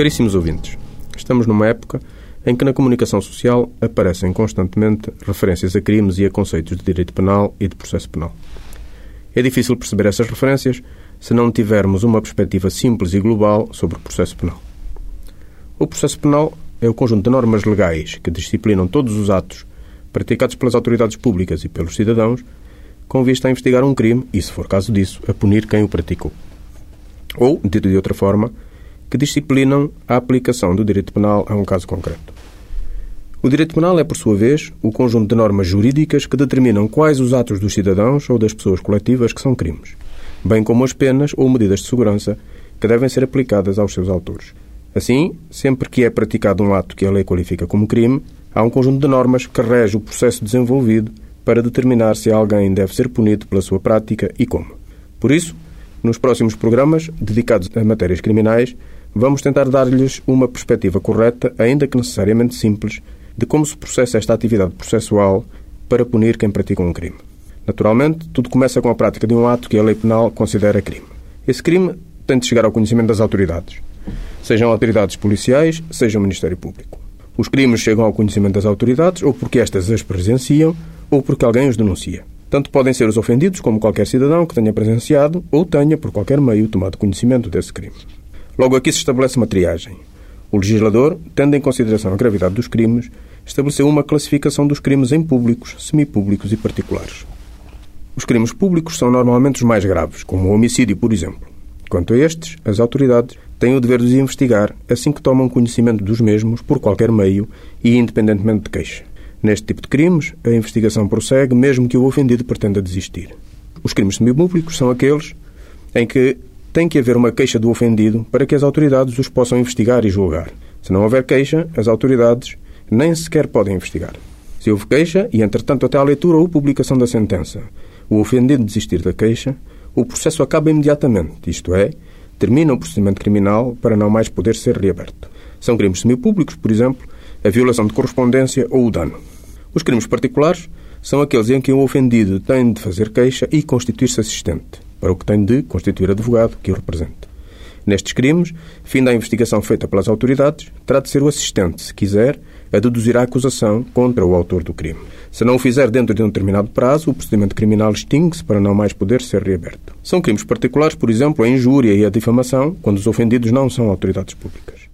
Caríssimos ouvintes, estamos numa época em que na comunicação social aparecem constantemente referências a crimes e a conceitos de direito penal e de processo penal. É difícil perceber essas referências se não tivermos uma perspectiva simples e global sobre o processo penal. O processo penal é o conjunto de normas legais que disciplinam todos os atos praticados pelas autoridades públicas e pelos cidadãos com vista a investigar um crime e, se for caso disso, a punir quem o praticou. Ou, dito de outra forma, que disciplinam a aplicação do direito penal a um caso concreto. O direito penal é, por sua vez, o conjunto de normas jurídicas que determinam quais os atos dos cidadãos ou das pessoas coletivas que são crimes, bem como as penas ou medidas de segurança que devem ser aplicadas aos seus autores. Assim, sempre que é praticado um ato que a lei qualifica como crime, há um conjunto de normas que rege o processo desenvolvido para determinar se alguém deve ser punido pela sua prática e como. Por isso, nos próximos programas dedicados a matérias criminais, vamos tentar dar-lhes uma perspectiva correta, ainda que necessariamente simples, de como se processa esta atividade processual para punir quem pratica um crime. Naturalmente, tudo começa com a prática de um ato que a lei penal considera crime. Esse crime tem de chegar ao conhecimento das autoridades, sejam autoridades policiais, seja o Ministério Público. Os crimes chegam ao conhecimento das autoridades ou porque estas as presenciam ou porque alguém os denuncia. Tanto podem ser os ofendidos como qualquer cidadão que tenha presenciado ou tenha, por qualquer meio, tomado conhecimento desse crime. Logo aqui se estabelece uma triagem. O legislador, tendo em consideração a gravidade dos crimes, estabeleceu uma classificação dos crimes em públicos, semipúblicos e particulares. Os crimes públicos são normalmente os mais graves, como o homicídio, por exemplo. Quanto a estes, as autoridades têm o dever de os investigar assim que tomam conhecimento dos mesmos por qualquer meio e independentemente de queixa. Neste tipo de crimes, a investigação prossegue mesmo que o ofendido pretenda desistir. Os crimes semipúblicos são aqueles em que tem que haver uma queixa do ofendido para que as autoridades os possam investigar e julgar. Se não houver queixa, as autoridades nem sequer podem investigar. Se houve queixa e, entretanto, até à leitura ou publicação da sentença, o ofendido desistir da queixa, o processo acaba imediatamente, isto é, termina o procedimento criminal para não mais poder ser reaberto. São crimes semipúblicos, por exemplo, a violação de correspondência ou o dano. Os crimes particulares são aqueles em que o ofendido tem de fazer queixa e constituir-se assistente, para o que tem de constituir advogado que o represente. Nestes crimes, fim da investigação feita pelas autoridades, terá de ser o assistente, se quiser, a deduzir a acusação contra o autor do crime. Se não o fizer dentro de um determinado prazo, o procedimento criminal extingue-se para não mais poder ser reaberto. São crimes particulares, por exemplo, a injúria e a difamação, quando os ofendidos não são autoridades públicas.